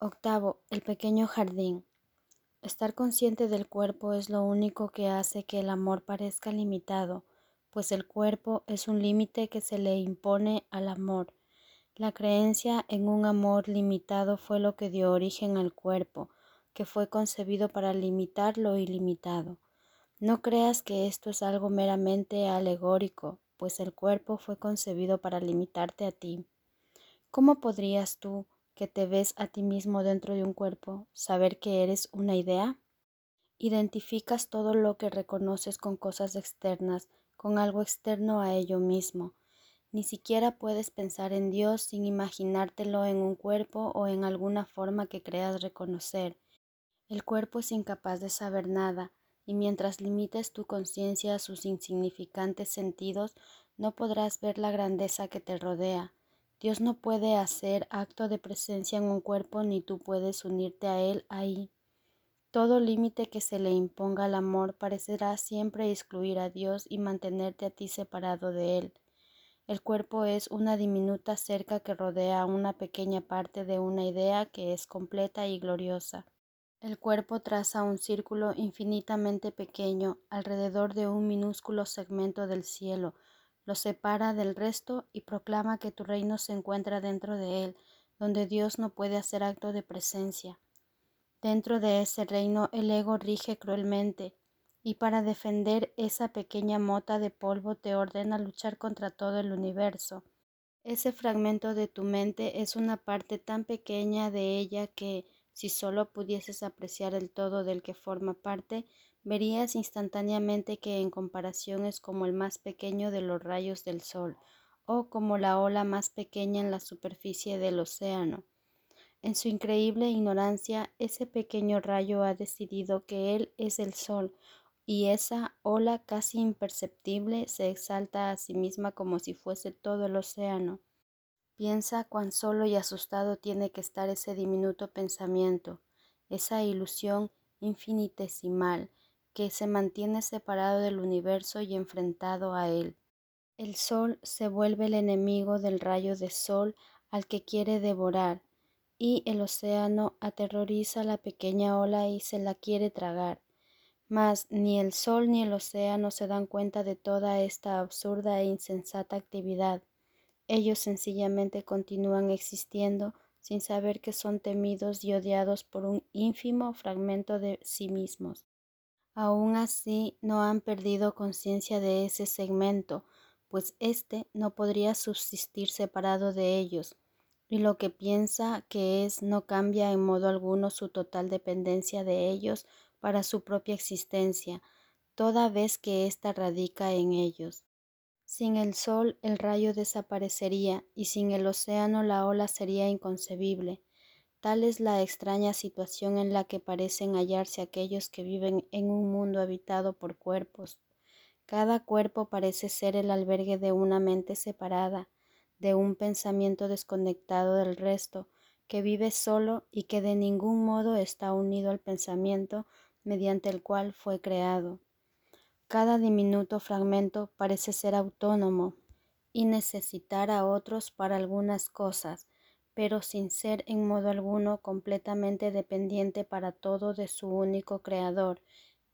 Octavo, el pequeño jardín. Estar consciente del cuerpo es lo único que hace que el amor parezca limitado, pues el cuerpo es un límite que se le impone al amor. La creencia en un amor limitado fue lo que dio origen al cuerpo, que fue concebido para limitar lo ilimitado. No creas que esto es algo meramente alegórico, pues el cuerpo fue concebido para limitarte a ti. ¿Cómo podrías tú, que te ves a ti mismo dentro de un cuerpo, saber que eres una idea? Identificas todo lo que reconoces con cosas externas, con algo externo a ello mismo. Ni siquiera puedes pensar en Dios sin imaginártelo en un cuerpo o en alguna forma que creas reconocer. El cuerpo es incapaz de saber nada, y mientras limites tu conciencia a sus insignificantes sentidos, no podrás ver la grandeza que te rodea. Dios no puede hacer acto de presencia en un cuerpo ni tú puedes unirte a Él ahí. Todo límite que se le imponga al amor parecerá siempre excluir a Dios y mantenerte a ti separado de Él. El cuerpo es una diminuta cerca que rodea una pequeña parte de una idea que es completa y gloriosa. El cuerpo traza un círculo infinitamente pequeño alrededor de un minúsculo segmento del cielo, lo separa del resto y proclama que tu reino se encuentra dentro de él, donde Dios no puede hacer acto de presencia. Dentro de ese reino el ego rige cruelmente, y para defender esa pequeña mota de polvo te ordena luchar contra todo el universo. Ese fragmento de tu mente es una parte tan pequeña de ella que, si solo pudieses apreciar el todo del que forma parte, verías instantáneamente que en comparación es como el más pequeño de los rayos del sol, o como la ola más pequeña en la superficie del océano. En su increíble ignorancia, ese pequeño rayo ha decidido que él es el sol, y esa ola casi imperceptible se exalta a sí misma como si fuese todo el océano. Piensa cuán solo y asustado tiene que estar ese diminuto pensamiento, esa ilusión infinitesimal, que se mantiene separado del universo y enfrentado a él. El sol se vuelve el enemigo del rayo de sol al que quiere devorar, y el océano aterroriza la pequeña ola y se la quiere tragar. Mas ni el sol ni el océano se dan cuenta de toda esta absurda e insensata actividad. Ellos sencillamente continúan existiendo sin saber que son temidos y odiados por un ínfimo fragmento de sí mismos. Aún así, no han perdido conciencia de ese segmento, pues éste no podría subsistir separado de ellos, y lo que piensa que es no cambia en modo alguno su total dependencia de ellos para su propia existencia, toda vez que ésta radica en ellos. Sin el sol el rayo desaparecería y sin el océano la ola sería inconcebible. Tal es la extraña situación en la que parecen hallarse aquellos que viven en un mundo habitado por cuerpos. Cada cuerpo parece ser el albergue de una mente separada, de un pensamiento desconectado del resto, que vive solo y que de ningún modo está unido al pensamiento mediante el cual fue creado. Cada diminuto fragmento parece ser autónomo y necesitar a otros para algunas cosas, pero sin ser en modo alguno completamente dependiente para todo de su único creador,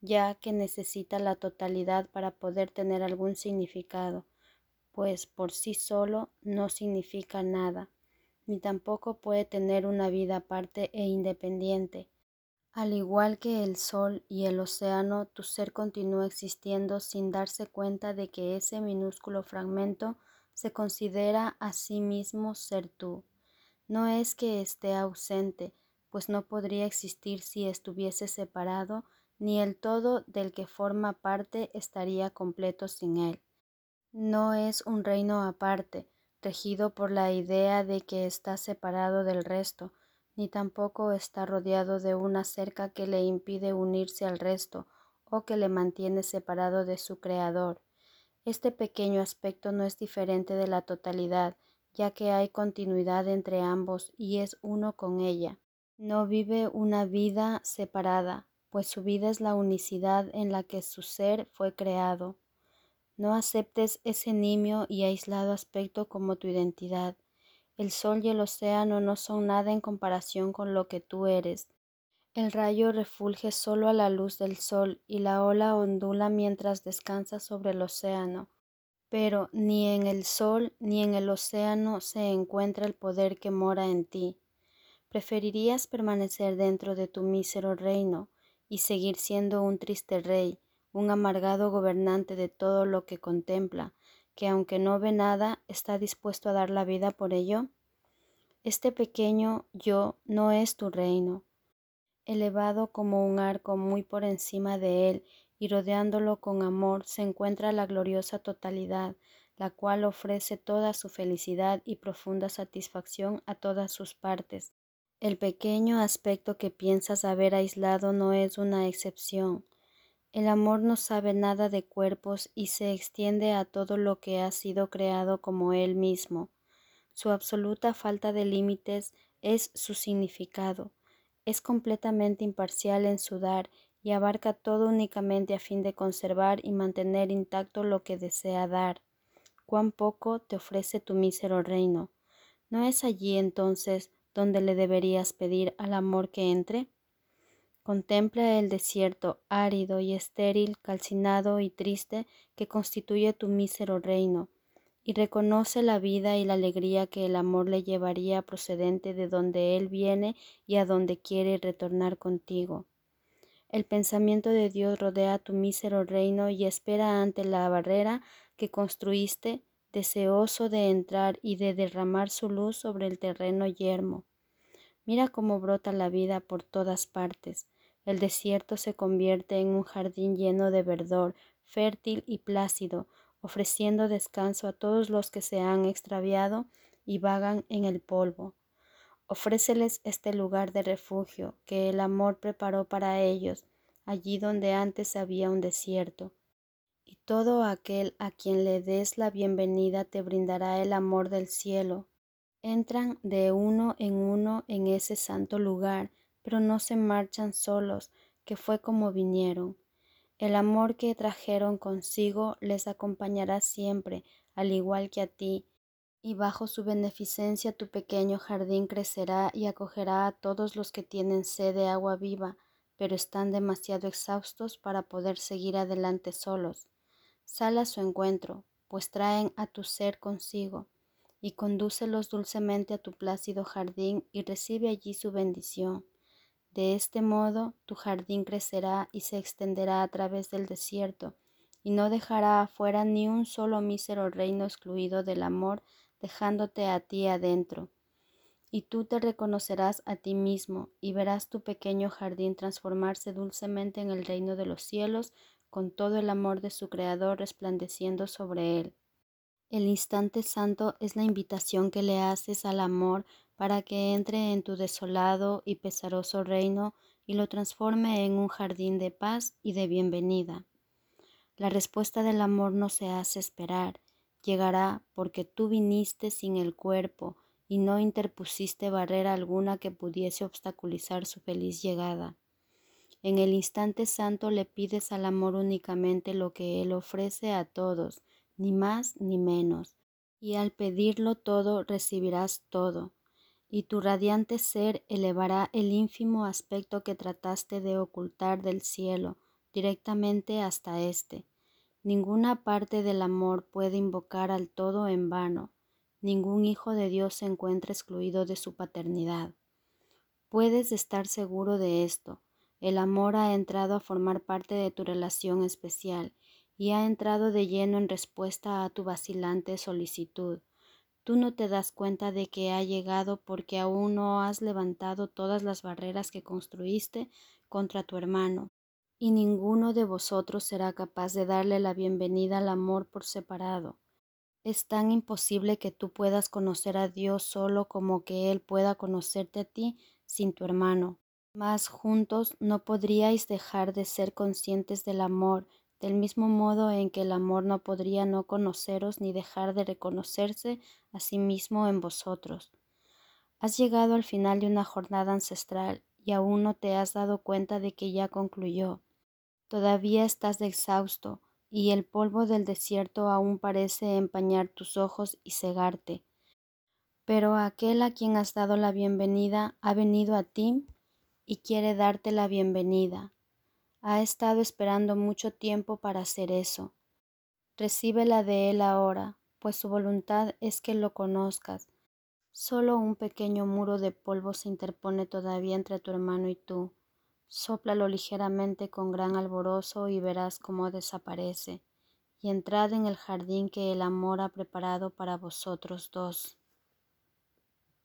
ya que necesita la totalidad para poder tener algún significado, pues por sí solo no significa nada, ni tampoco puede tener una vida aparte e independiente. Al igual que el sol y el océano, tu ser continúa existiendo sin darse cuenta de que ese minúsculo fragmento se considera a sí mismo ser tú. No es que esté ausente, pues no podría existir si estuviese separado, ni el todo del que forma parte estaría completo sin él. No es un reino aparte, regido por la idea de que está separado del resto, ni tampoco está rodeado de una cerca que le impide unirse al resto o que le mantiene separado de su Creador. Este pequeño aspecto no es diferente de la totalidad, ya que hay continuidad entre ambos y es uno con ella. No vive una vida separada, pues su vida es la unicidad en la que su ser fue creado. No aceptes ese nimio y aislado aspecto como tu identidad. El sol y el océano no son nada en comparación con lo que tú eres. El rayo refulge solo a la luz del sol y la ola ondula mientras descansa sobre el océano. Pero ni en el sol ni en el océano se encuentra el poder que mora en ti. Preferirías permanecer dentro de tu mísero reino y seguir siendo un triste rey, un amargado gobernante de todo lo que contempla, que aunque no ve nada, está dispuesto a dar la vida por ello? Este pequeño yo no es tu reino, elevado como un arco muy por encima de él y rodeándolo con amor se encuentra la gloriosa totalidad, la cual ofrece toda su felicidad y profunda satisfacción a todas sus partes. El pequeño aspecto que piensas haber aislado no es una excepción. El amor no sabe nada de cuerpos y se extiende a todo lo que ha sido creado como él mismo. Su absoluta falta de límites es su significado es completamente imparcial en su dar y abarca todo únicamente a fin de conservar y mantener intacto lo que desea dar. Cuán poco te ofrece tu mísero reino. ¿No es allí entonces donde le deberías pedir al amor que entre? Contempla el desierto árido y estéril, calcinado y triste que constituye tu mísero reino y reconoce la vida y la alegría que el amor le llevaría procedente de donde él viene y a donde quiere retornar contigo. El pensamiento de Dios rodea tu mísero reino y espera ante la barrera que construiste, deseoso de entrar y de derramar su luz sobre el terreno yermo. Mira cómo brota la vida por todas partes. El desierto se convierte en un jardín lleno de verdor, fértil y plácido, ofreciendo descanso a todos los que se han extraviado y vagan en el polvo. Ofréceles este lugar de refugio que el amor preparó para ellos, allí donde antes había un desierto. Y todo aquel a quien le des la bienvenida te brindará el amor del cielo. Entran de uno en uno en ese santo lugar, pero no se marchan solos, que fue como vinieron. El amor que trajeron consigo les acompañará siempre, al igual que a ti, y bajo su beneficencia tu pequeño jardín crecerá y acogerá a todos los que tienen sed de agua viva, pero están demasiado exhaustos para poder seguir adelante solos. Sal a su encuentro, pues traen a tu ser consigo, y condúcelos dulcemente a tu plácido jardín y recibe allí su bendición. De este modo tu jardín crecerá y se extenderá a través del desierto, y no dejará afuera ni un solo mísero reino excluido del amor, dejándote a ti adentro. Y tú te reconocerás a ti mismo, y verás tu pequeño jardín transformarse dulcemente en el reino de los cielos, con todo el amor de su Creador resplandeciendo sobre él. El instante santo es la invitación que le haces al amor para que entre en tu desolado y pesaroso reino y lo transforme en un jardín de paz y de bienvenida. La respuesta del amor no se hace esperar, llegará porque tú viniste sin el cuerpo y no interpusiste barrera alguna que pudiese obstaculizar su feliz llegada. En el instante santo le pides al amor únicamente lo que él ofrece a todos, ni más ni menos, y al pedirlo todo recibirás todo y tu radiante ser elevará el ínfimo aspecto que trataste de ocultar del cielo directamente hasta éste. Ninguna parte del amor puede invocar al todo en vano, ningún hijo de Dios se encuentra excluido de su paternidad. Puedes estar seguro de esto, el amor ha entrado a formar parte de tu relación especial y ha entrado de lleno en respuesta a tu vacilante solicitud. Tú no te das cuenta de que ha llegado porque aún no has levantado todas las barreras que construiste contra tu hermano, y ninguno de vosotros será capaz de darle la bienvenida al amor por separado. Es tan imposible que tú puedas conocer a Dios solo como que Él pueda conocerte a ti sin tu hermano. Mas juntos no podríais dejar de ser conscientes del amor del mismo modo en que el amor no podría no conoceros ni dejar de reconocerse a sí mismo en vosotros. Has llegado al final de una jornada ancestral y aún no te has dado cuenta de que ya concluyó. Todavía estás exhausto y el polvo del desierto aún parece empañar tus ojos y cegarte. Pero aquel a quien has dado la bienvenida ha venido a ti y quiere darte la bienvenida. Ha estado esperando mucho tiempo para hacer eso. Recíbela de él ahora, pues su voluntad es que lo conozcas. Solo un pequeño muro de polvo se interpone todavía entre tu hermano y tú. Sóplalo ligeramente con gran alborozo y verás cómo desaparece. Y entrad en el jardín que el amor ha preparado para vosotros dos.